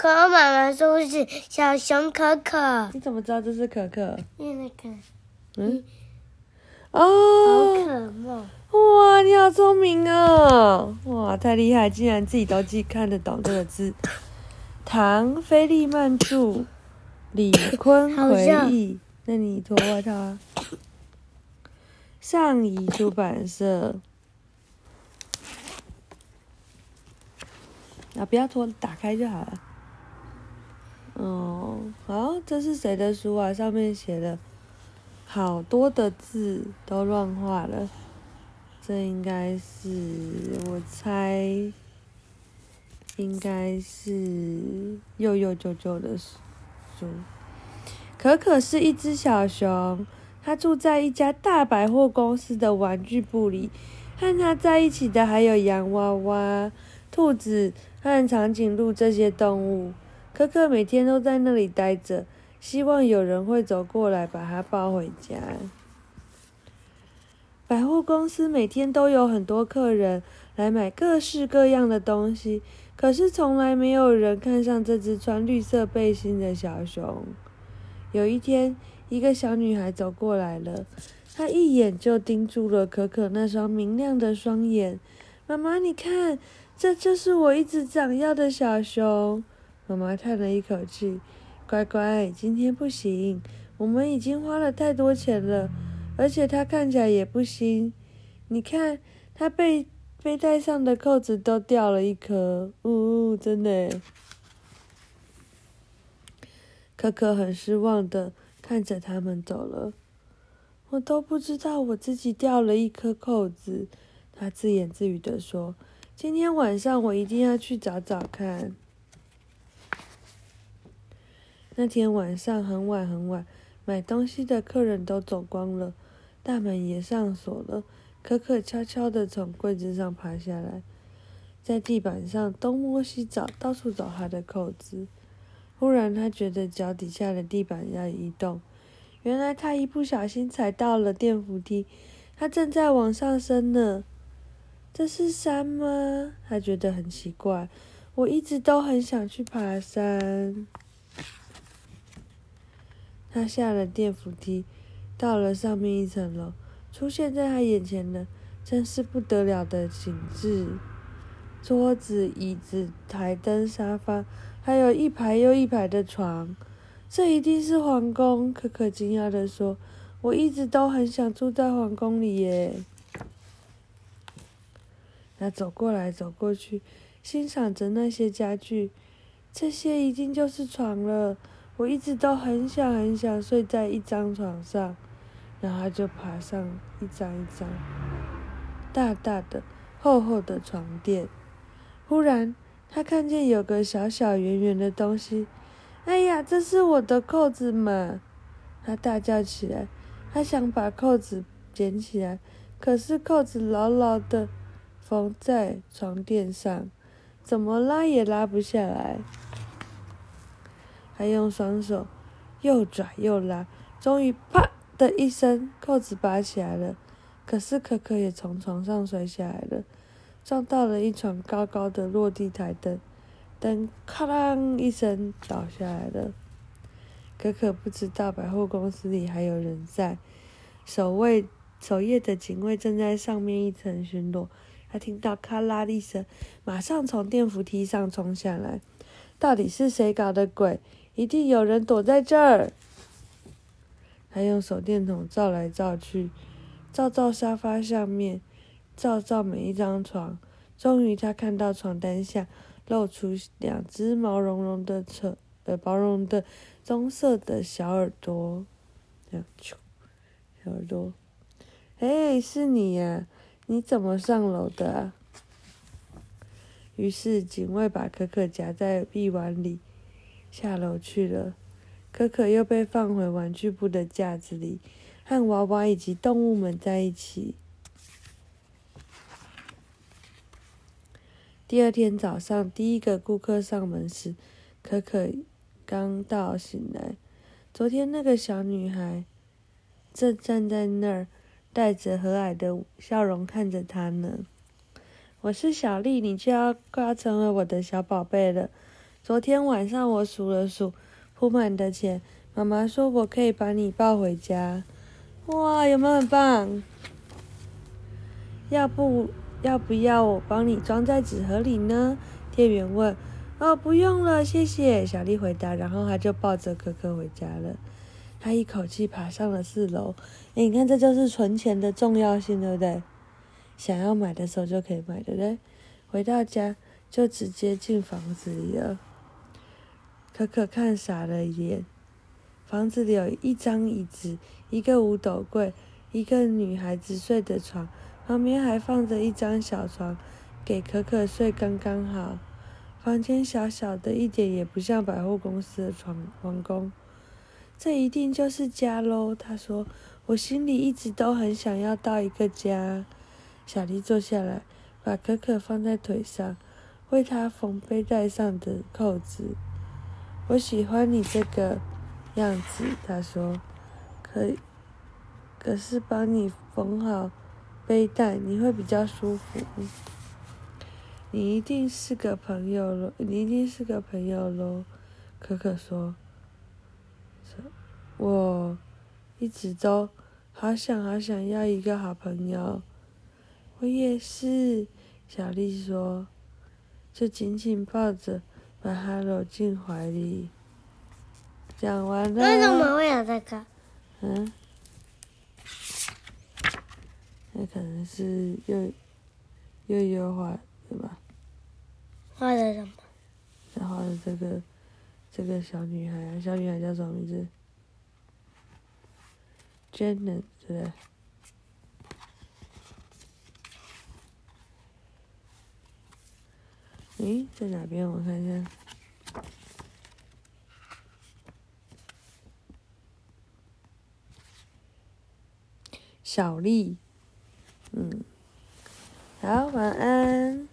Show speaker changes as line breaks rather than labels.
可可妈妈说是小熊可可，
你怎么知道这是可可？
因为那个
嗯，
宝
哦，
可梦。
哇，你好聪明哦！哇，太厉害，竟然自己都记看得懂这个字。唐菲利曼著，李坤回忆。那你脱外套啊？上仪出版社。啊，不要脱，打开就好了。哦，这是谁的书啊？上面写了好多的字，都乱画了。这应该是，我猜，应该是幼幼舅舅的书。可可是一只小熊，它住在一家大百货公司的玩具部里。和它在一起的还有洋娃娃、兔子和长颈鹿这些动物。可可每天都在那里待着，希望有人会走过来把它抱回家。百货公司每天都有很多客人来买各式各样的东西，可是从来没有人看上这只穿绿色背心的小熊。有一天，一个小女孩走过来了，她一眼就盯住了可可那双明亮的双眼。妈妈，你看，这就是我一直想要的小熊。妈妈叹了一口气：“乖乖，今天不行，我们已经花了太多钱了。”而且他看起来也不新，你看他背背带上的扣子都掉了一颗，呜、真的。可可很失望的看着他们走了，我都不知道我自己掉了一颗扣子，他自言自语的说：“今天晚上我一定要去找找看。”那天晚上很晚很晚，买东西的客人都走光了。大门也上锁了，可可悄悄地从柜子上爬下来，在地板上东摸西找，到处找他的扣子。忽然，他觉得脚底下的地板要移动，原来他一不小心踩到了电扶梯，他正在往上升呢。这是山吗？他觉得很奇怪。我一直都很想去爬山。他下了电扶梯。到了上面一层楼，出现在他眼前的真是不得了的景致：桌子、椅子、台灯、沙发，还有一排又一排的床。这一定是皇宫！可可惊讶地说：“我一直都很想住在皇宫里耶。”他走过来走过去，欣赏着那些家具。这些一定就是床了。我一直都很想很想睡在一张床上。然后就爬上一张一张大大的、厚厚的床垫。忽然，他看见有个小小圆圆的东西。哎呀，这是我的扣子嘛！他大叫起来。他想把扣子捡起来，可是扣子牢牢的缝在床垫上，怎么拉也拉不下来。他用双手又拽又拉，终于啪！的一声，扣子拔起来了，可是可可也从床上摔下来了，撞到了一床高高的落地台灯，灯咔啷一声倒下来了。可可不知道百货公司里还有人在，守卫守夜的警卫正在上面一层巡逻。他听到咔啦一声，马上从电扶梯上冲下来。到底是谁搞的鬼？一定有人躲在这儿。他用手电筒照来照去，照照沙发上面，照照每一张床。终于，他看到床单下露出两只毛茸茸的、扯呃毛茸的棕色的小耳朵。这样，咻，小耳朵。哎，是你呀？你怎么上楼的啊？于是，警卫把可可夹在臂弯里，下楼去了。可可又被放回玩具部的架子里，和娃娃以及动物们在一起。第二天早上，第一个顾客上门时，可可刚到醒来。昨天那个小女孩正站在那儿，带着和蔼的笑容看着他呢。我是小丽，你就要快要成为我的小宝贝了。昨天晚上我数了数铺满的钱，妈妈说我可以把你抱回家。哇，有没有很棒？要不要不要我帮你装在纸盒里呢？店员问。哦，不用了，谢谢。小丽回答，然后她就抱着可可回家了。她一口气爬上了四楼。哎，你看，这就是存钱的重要性，对不对？想要买的时候就可以买，对不对？回到家就直接进房子里了。可可看傻了眼。房子里有一张椅子，一个五斗柜，一个女孩子睡的床，旁边还放着一张小床，给可可睡刚刚好。房间小小的，一点也不像百货公司的床皇宫。这一定就是家喽，他说。我心里一直都很想要到一个家。小丽坐下来，把可可放在腿上，为她缝背带上的扣子。我喜欢你这个样子，他说。可可是帮你缝好背带，你会比较舒服。你一定是个朋友喽，你一定是个朋友喽，可可说。我一直都好想好想要一个好朋友，我也是。小丽说，就紧紧抱着，把他搂进怀里。讲完了。
为什么会有这个？
嗯，那可能是又又优化。对吧？
画的什么？
他画的这个这个小女孩，小女孩叫什么名字？Janet，对不对？诶，在哪边？我看一下。小丽，嗯，好，晚安。